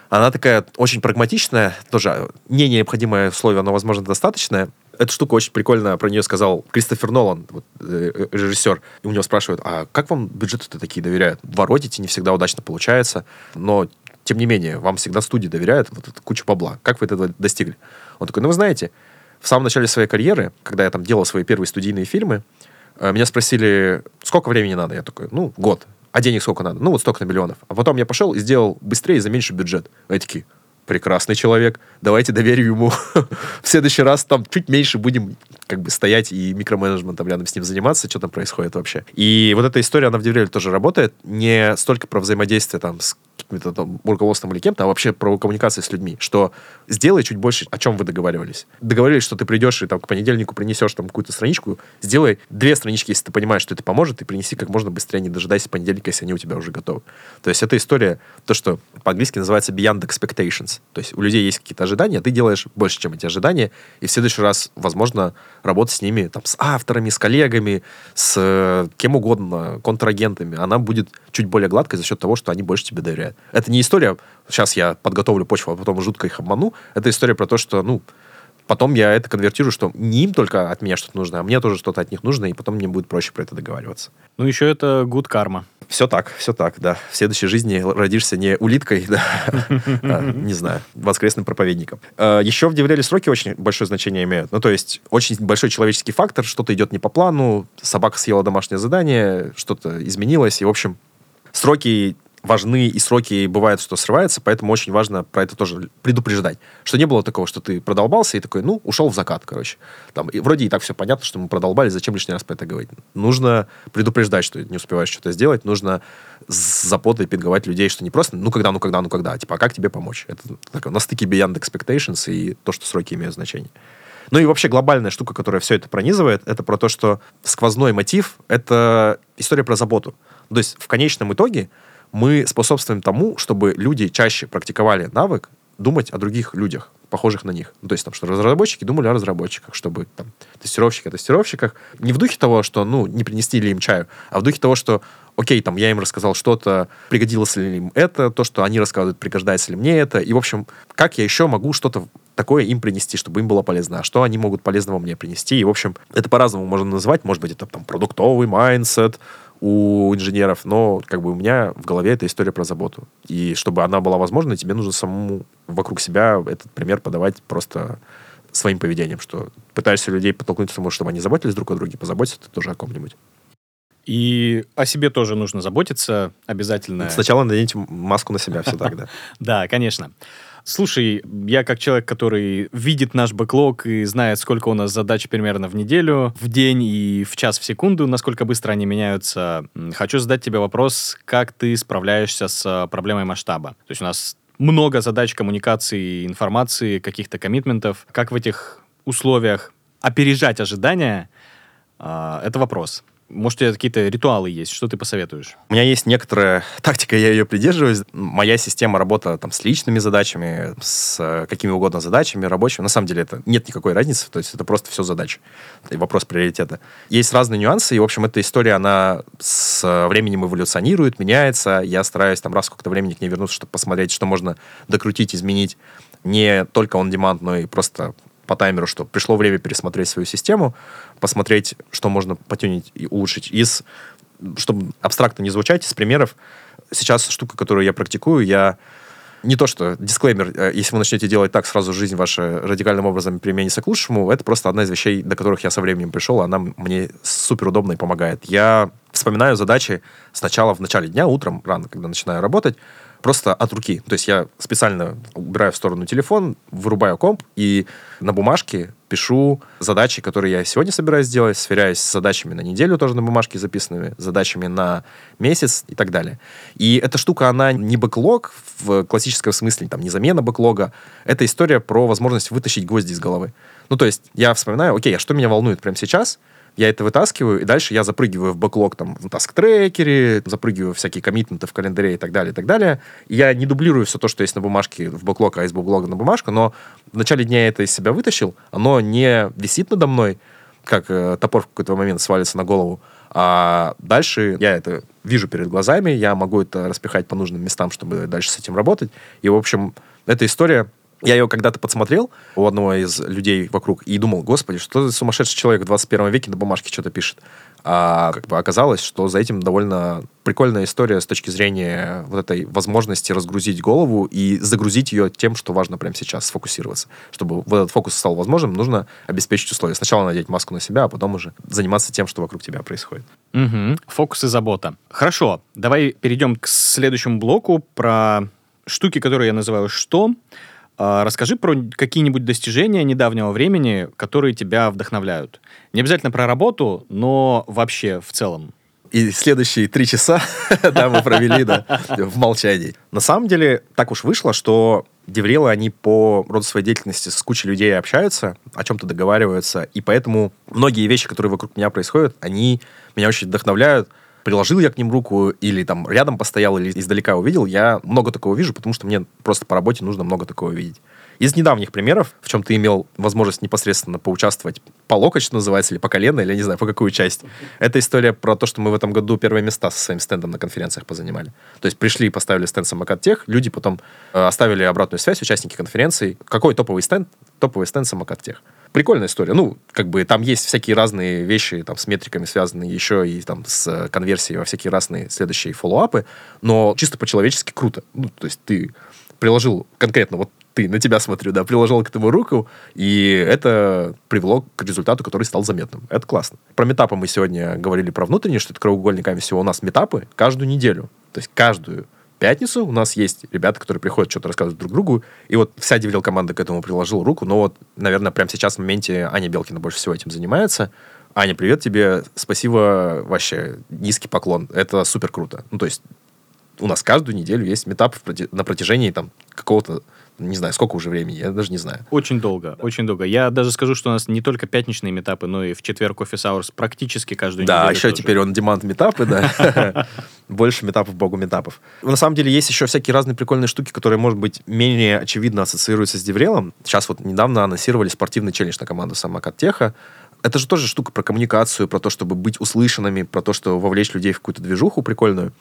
[SPEAKER 2] она такая очень прагматичная, тоже не необходимое условие, но, возможно, достаточное. Эта штука очень прикольно, про нее сказал Кристофер Нолан, вот, э, режиссер. И у него спрашивают, а как вам бюджеты-то такие доверяют? Воротите, не всегда удачно получается, но тем не менее, вам всегда студии доверяют, вот эта куча бабла. Как вы этого достигли? Он такой, ну вы знаете, в самом начале своей карьеры, когда я там делал свои первые студийные фильмы, э, меня спросили, сколько времени надо? Я такой, ну, год. А денег сколько надо? Ну, вот столько на миллионов. А потом я пошел и сделал быстрее за меньший бюджет. Они такие, прекрасный человек, давайте доверим ему. в следующий раз там чуть меньше будем как бы стоять и микроменеджментом рядом с ним заниматься, что там происходит вообще. И вот эта история, она в Девреле тоже работает. Не столько про взаимодействие там с каким-то там руководством или кем-то, а вообще про коммуникации с людьми, что сделай чуть больше, о чем вы договаривались. Договорились, что ты придешь и там к понедельнику принесешь там какую-то страничку, сделай две странички, если ты понимаешь, что это поможет, и принеси как можно быстрее, не дожидайся понедельника, если они у тебя уже готовы. То есть это история, то, что по-английски называется beyond expectations. То есть у людей есть какие-то ожидания, ты делаешь больше, чем эти ожидания, и в следующий раз, возможно, работать с ними, там, с авторами, с коллегами, с э, кем угодно, контрагентами, она будет чуть более гладкой за счет того, что они больше тебе доверяют. Это не история, сейчас я подготовлю почву, а потом жутко их обману. Это история про то, что, ну, потом я это конвертирую, что не им только от меня что-то нужно, а мне тоже что-то от них нужно, и потом мне будет проще про это договариваться.
[SPEAKER 1] Ну, еще это good карма.
[SPEAKER 2] Все так, все так, да. В следующей жизни родишься не улиткой, да, а, не знаю, воскресным проповедником. А, еще в Девреле сроки очень большое значение имеют. Ну, то есть, очень большой человеческий фактор, что-то идет не по плану, собака съела домашнее задание, что-то изменилось, и, в общем, сроки важны, и сроки бывают, что срывается, поэтому очень важно про это тоже предупреждать. Что не было такого, что ты продолбался и такой, ну, ушел в закат, короче. Там, и вроде и так все понятно, что мы продолбались, зачем лишний раз про это говорить. Нужно предупреждать, что не успеваешь что-то сделать, нужно с заботой пинговать людей, что не просто, ну, когда, ну, когда, ну, когда, а типа, а как тебе помочь? Это такое, на стыке beyond expectations и то, что сроки имеют значение. Ну и вообще глобальная штука, которая все это пронизывает, это про то, что сквозной мотив — это история про заботу. То есть в конечном итоге мы способствуем тому, чтобы люди чаще практиковали навык думать о других людях, похожих на них. Ну, то есть, там, что разработчики думали о разработчиках, чтобы там, тестировщики о тестировщиках. Не в духе того, что, ну, не принести ли им чаю, а в духе того, что, окей, там, я им рассказал что-то, пригодилось ли им это, то, что они рассказывают, пригождается ли мне это, и, в общем, как я еще могу что-то такое им принести, чтобы им было полезно, а что они могут полезного мне принести. И, в общем, это по-разному можно называть. Может быть, это там продуктовый mindset, у инженеров, но как бы у меня в голове эта история про заботу. И чтобы она была возможна, тебе нужно самому вокруг себя этот пример подавать просто своим поведением, что пытаешься людей подтолкнуть к тому, чтобы они заботились друг о друге, позаботься ты тоже о ком-нибудь.
[SPEAKER 1] И о себе тоже нужно заботиться обязательно.
[SPEAKER 2] Сначала наденьте маску на себя, все так, да.
[SPEAKER 1] Да, конечно. Слушай, я как человек, который видит наш бэклог и знает, сколько у нас задач примерно в неделю, в день и в час в секунду, насколько быстро они меняются, хочу задать тебе вопрос, как ты справляешься с а, проблемой масштаба. То есть у нас много задач коммуникации, информации, каких-то коммитментов. Как в этих условиях опережать ожидания, а, это вопрос. Может, у тебя какие-то ритуалы есть? Что ты посоветуешь?
[SPEAKER 2] У меня есть некоторая тактика, я ее придерживаюсь. Моя система работы там, с личными задачами, с э, какими угодно задачами рабочими. На самом деле это нет никакой разницы, то есть это просто все задачи. И вопрос приоритета. Есть разные нюансы, и, в общем, эта история, она с временем эволюционирует, меняется. Я стараюсь там раз сколько-то времени к ней вернуться, чтобы посмотреть, что можно докрутить, изменить не только on demand, но и просто по таймеру, что пришло время пересмотреть свою систему, посмотреть, что можно потюнить и улучшить. Из, чтобы абстрактно не звучать, из примеров, сейчас штука, которую я практикую, я не то что дисклеймер, э, если вы начнете делать так, сразу жизнь ваша радикальным образом переменится к лучшему, это просто одна из вещей, до которых я со временем пришел, она мне супер удобно и помогает. Я вспоминаю задачи сначала в начале дня, утром, рано, когда начинаю работать, просто от руки. То есть я специально убираю в сторону телефон, вырубаю комп и на бумажке пишу задачи, которые я сегодня собираюсь сделать, сверяюсь с задачами на неделю тоже на бумажке записанными, задачами на месяц и так далее. И эта штука, она не бэклог в классическом смысле, там, не замена бэклога. Это история про возможность вытащить гвозди из головы. Ну, то есть я вспоминаю, окей, а что меня волнует прямо сейчас — я это вытаскиваю, и дальше я запрыгиваю в бэклог там в таск-трекере, запрыгиваю всякие коммитменты в календаре и так далее, и так далее. И я не дублирую все то, что есть на бумажке в бэклог, а из бэклога на бумажку, но в начале дня я это из себя вытащил, оно не висит надо мной, как э, топор в какой-то момент свалится на голову, а дальше я это вижу перед глазами, я могу это распихать по нужным местам, чтобы дальше с этим работать. И, в общем, эта история я ее когда-то подсмотрел у одного из людей вокруг и думал, господи, что за сумасшедший человек в 21 веке на бумажке что-то пишет. А как бы оказалось, что за этим довольно прикольная история с точки зрения вот этой возможности разгрузить голову и загрузить ее тем, что важно прямо сейчас, сфокусироваться. Чтобы вот этот фокус стал возможным, нужно обеспечить условия. Сначала надеть маску на себя, а потом уже заниматься тем, что вокруг тебя происходит.
[SPEAKER 1] Угу. Фокус и забота. Хорошо, давай перейдем к следующему блоку про штуки, которые я называю «что?». А, расскажи про какие-нибудь достижения недавнего времени, которые тебя вдохновляют. Не обязательно про работу, но вообще в целом.
[SPEAKER 2] И следующие три часа да, мы провели да, в молчании. На самом деле, так уж вышло, что деврелы, они по роду своей деятельности с кучей людей общаются, о чем-то договариваются, и поэтому многие вещи, которые вокруг меня происходят, они меня очень вдохновляют, приложил я к ним руку или там рядом постоял или издалека увидел, я много такого вижу, потому что мне просто по работе нужно много такого видеть. Из недавних примеров, в чем ты имел возможность непосредственно поучаствовать по локоть, что называется, или по колено, или я не знаю, по какую часть. Это история про то, что мы в этом году первые места со своим стендом на конференциях позанимали. То есть пришли и поставили стенд самокат тех, люди потом э, оставили обратную связь, участники конференции. Какой топовый стенд? Топовый стенд самокат тех прикольная история. Ну, как бы там есть всякие разные вещи, там, с метриками связанные еще и там с конверсией во всякие разные следующие фоллоуапы, но чисто по-человечески круто. Ну, то есть ты приложил конкретно вот ты, на тебя смотрю, да, приложил к этому руку, и это привело к результату, который стал заметным. Это классно. Про метапы мы сегодня говорили про внутренние, что это краеугольниками всего у нас метапы каждую неделю. То есть каждую пятницу у нас есть ребята, которые приходят, что-то рассказывают друг другу, и вот вся Деврел команда к этому приложила руку, но вот, наверное, прямо сейчас в моменте Аня Белкина больше всего этим занимается. Аня, привет тебе, спасибо, вообще, низкий поклон, это супер круто. Ну, то есть у нас каждую неделю есть метап на протяжении там какого-то не знаю, сколько уже времени, я даже не знаю.
[SPEAKER 1] Очень долго, да. очень долго. Я даже скажу, что у нас не только пятничные метапы, но и в четверг офис hours практически каждую
[SPEAKER 2] да,
[SPEAKER 1] неделю.
[SPEAKER 2] Да, еще
[SPEAKER 1] тоже.
[SPEAKER 2] теперь он демант метапы, да. Больше метапов, богу метапов. На самом деле есть еще всякие разные прикольные штуки, которые, может быть, менее очевидно ассоциируются с Деврелом. Сейчас вот недавно анонсировали спортивный челлендж на команду Самокат Теха. Это же тоже штука про коммуникацию, про то, чтобы быть услышанными, про то, что вовлечь людей в какую-то движуху прикольную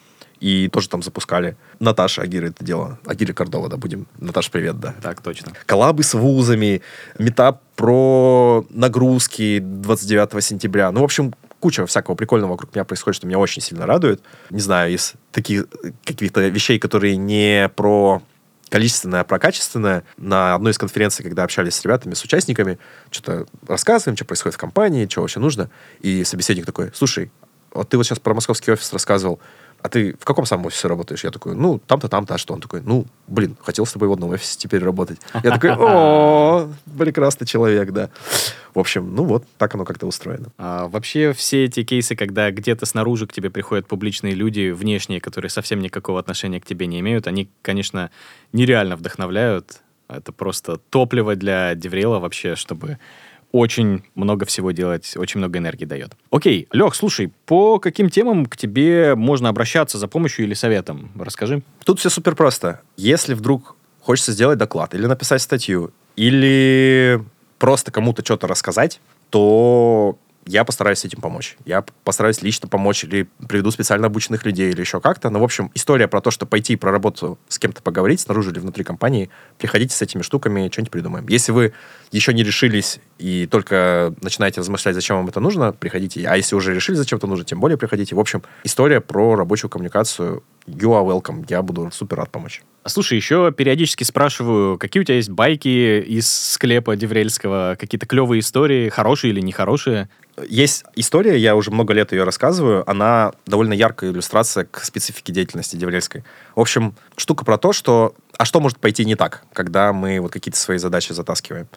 [SPEAKER 2] и тоже там запускали. Наташа Агира это дело. Агира Кордова, да, будем. Наташа, привет, да.
[SPEAKER 1] Так, точно.
[SPEAKER 2] Коллабы с вузами, метап про нагрузки 29 сентября. Ну, в общем, куча всякого прикольного вокруг меня происходит, что меня очень сильно радует. Не знаю, из таких каких-то вещей, которые не про количественное, а про качественное. На одной из конференций, когда общались с ребятами, с участниками, что-то рассказываем, что происходит в компании, что вообще нужно. И собеседник такой, слушай, вот ты вот сейчас про московский офис рассказывал а ты в каком самом офисе работаешь? Я такой, ну, там-то, там-то, а что? Он такой, ну, блин, хотел с тобой в одном офисе теперь работать. Я такой, о, прекрасный человек, да. В общем, ну вот, так оно как-то устроено.
[SPEAKER 1] А, вообще все эти кейсы, когда где-то снаружи к тебе приходят публичные люди, внешние, которые совсем никакого отношения к тебе не имеют, они, конечно, нереально вдохновляют. Это просто топливо для Деврела вообще, чтобы очень много всего делать, очень много энергии дает. Окей, Лех, слушай, по каким темам к тебе можно обращаться за помощью или советом? Расскажи.
[SPEAKER 2] Тут все супер просто. Если вдруг хочется сделать доклад или написать статью, или просто кому-то что-то рассказать, то я постараюсь этим помочь. Я постараюсь лично помочь или приведу специально обученных людей или еще как-то. Но, в общем, история про то, что пойти про работу с кем-то поговорить снаружи или внутри компании, приходите с этими штуками, что-нибудь придумаем. Если вы еще не решились и только начинаете размышлять, зачем вам это нужно, приходите. А если уже решили, зачем это нужно, тем более приходите. В общем, история про рабочую коммуникацию You are welcome. Я буду супер рад помочь.
[SPEAKER 1] Слушай, еще периодически спрашиваю, какие у тебя есть байки из склепа Деврельского, какие-то клевые истории, хорошие или нехорошие?
[SPEAKER 2] Есть история, я уже много лет ее рассказываю, она довольно яркая иллюстрация к специфике деятельности Деврельской. В общем, штука про то, что... А что может пойти не так, когда мы вот какие-то свои задачи затаскиваем?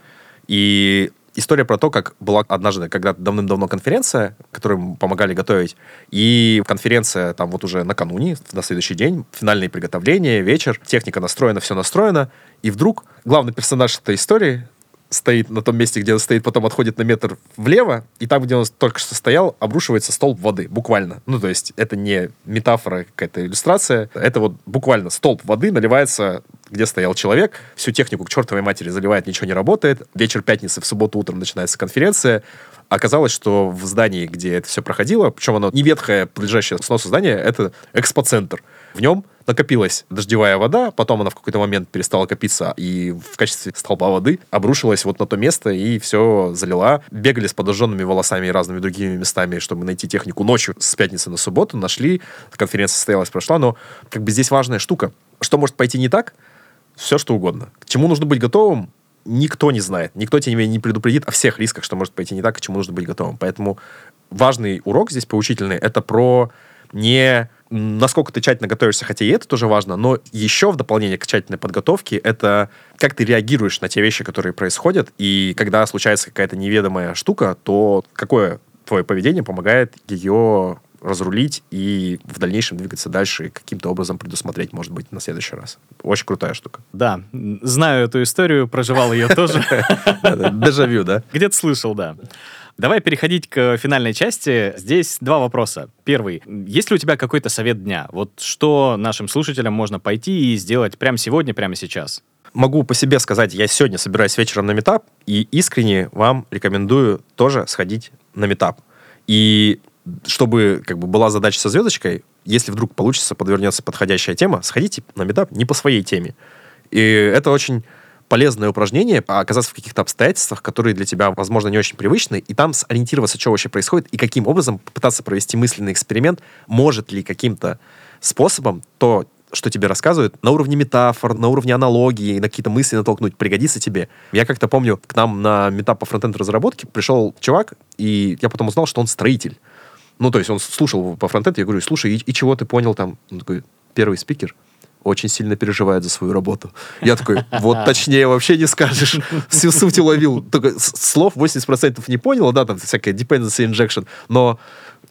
[SPEAKER 2] И история про то, как была однажды, когда давным-давно конференция, которую помогали готовить, и конференция там вот уже накануне, на следующий день, финальные приготовления, вечер, техника настроена, все настроено, и вдруг главный персонаж этой истории стоит на том месте, где он стоит, потом отходит на метр влево, и там, где он только что стоял, обрушивается столб воды, буквально. Ну, то есть это не метафора, какая-то иллюстрация, это вот буквально столб воды наливается, где стоял человек, всю технику к чертовой матери заливает, ничего не работает. Вечер пятницы, в субботу утром начинается конференция, Оказалось, что в здании, где это все проходило, причем оно не ветхое, подлежащее сносу здание, это экспоцентр. В нем накопилась дождевая вода, потом она в какой-то момент перестала копиться и в качестве столба воды обрушилась вот на то место и все залила. Бегали с подожженными волосами и разными другими местами, чтобы найти технику ночью с пятницы на субботу, нашли, конференция состоялась, прошла, но как бы здесь важная штука. Что может пойти не так? Все, что угодно. К чему нужно быть готовым? никто не знает, никто тебе не предупредит о всех рисках, что может пойти не так, к чему нужно быть готовым. Поэтому важный урок здесь поучительный, это про не насколько ты тщательно готовишься, хотя и это тоже важно, но еще в дополнение к тщательной подготовке это как ты реагируешь на те вещи, которые происходят, и когда случается какая-то неведомая штука, то какое твое поведение помогает ее разрулить и в дальнейшем двигаться дальше и каким-то образом предусмотреть, может быть, на следующий раз. Очень крутая штука.
[SPEAKER 1] Да, знаю эту историю, проживал ее тоже.
[SPEAKER 2] Дежавю, да?
[SPEAKER 1] Где-то слышал, да. Давай переходить к финальной части. Здесь два вопроса. Первый. Есть ли у тебя какой-то совет дня? Вот что нашим слушателям можно пойти и сделать прямо сегодня, прямо сейчас?
[SPEAKER 2] Могу по себе сказать, я сегодня собираюсь вечером на метап, и искренне вам рекомендую тоже сходить на метап. И чтобы как бы была задача со звездочкой, если вдруг получится, подвернется подходящая тема, сходите на метап не по своей теме. И это очень полезное упражнение, оказаться в каких-то обстоятельствах, которые для тебя, возможно, не очень привычны, и там сориентироваться, что вообще происходит, и каким образом попытаться провести мысленный эксперимент, может ли каким-то способом то, что тебе рассказывают, на уровне метафор, на уровне аналогии, на какие-то мысли натолкнуть, пригодится тебе. Я как-то помню, к нам на метап по фронтенд разработке пришел чувак, и я потом узнал, что он строитель. Ну, то есть он слушал по фронтенду, я говорю, слушай, и, и чего ты понял там? Он такой, первый спикер, очень сильно переживает за свою работу. Я такой, вот точнее вообще не скажешь. Всю суть уловил. Только слов 80% не понял, да, там всякая dependency injection, но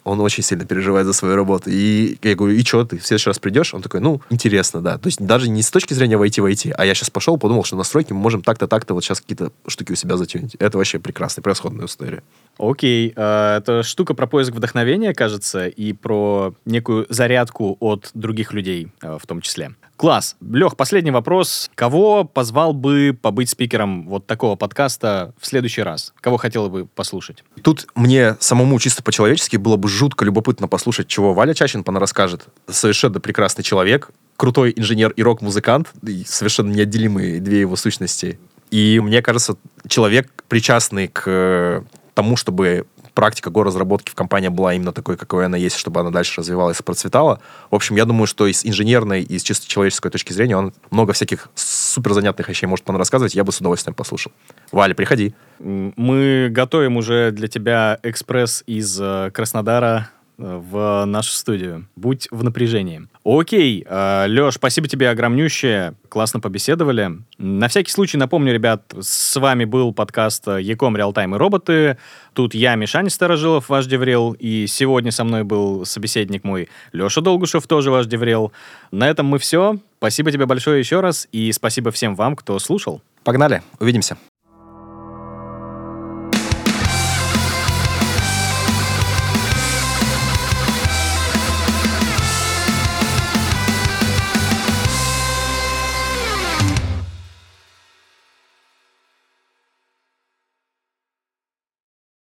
[SPEAKER 2] он очень сильно переживает за свою работу. И я говорю, и что, ты в следующий раз придешь? Он такой, ну, интересно, да. То есть даже не с точки зрения войти войти, а я сейчас пошел, подумал, что настройки мы можем так-то, так-то вот сейчас какие-то штуки у себя затюнить. Это вообще прекрасная, превосходная история.
[SPEAKER 1] Окей, э, это штука про поиск вдохновения, кажется, и про некую зарядку от других людей э, в том числе. Класс. Лех, последний вопрос. Кого позвал бы побыть спикером вот такого подкаста в следующий раз? Кого хотел бы послушать?
[SPEAKER 2] Тут мне самому чисто по-человечески было бы жутко любопытно послушать, чего Валя Чащин расскажет. Совершенно прекрасный человек, крутой инженер и рок-музыкант, совершенно неотделимые две его сущности. И мне кажется, человек, причастный к тому, чтобы практика горазработки в компании была именно такой, какой она есть, чтобы она дальше развивалась и процветала. В общем, я думаю, что из инженерной и из чисто человеческой точки зрения он много всяких супер занятных вещей может рассказывать, я бы с удовольствием послушал. Валя, приходи.
[SPEAKER 1] Мы готовим уже для тебя экспресс из э, Краснодара в нашу студию. Будь в напряжении. Окей, э, Леш, спасибо тебе огромнющее. Классно побеседовали. На всякий случай напомню, ребят, с вами был подкаст Ecom Realtime и роботы. Тут я, Мишаня Старожилов, ваш DevRel, и сегодня со мной был собеседник мой Леша Долгушев, тоже ваш DevRel. На этом мы все. Спасибо тебе большое еще раз, и спасибо всем вам, кто слушал.
[SPEAKER 2] Погнали, увидимся.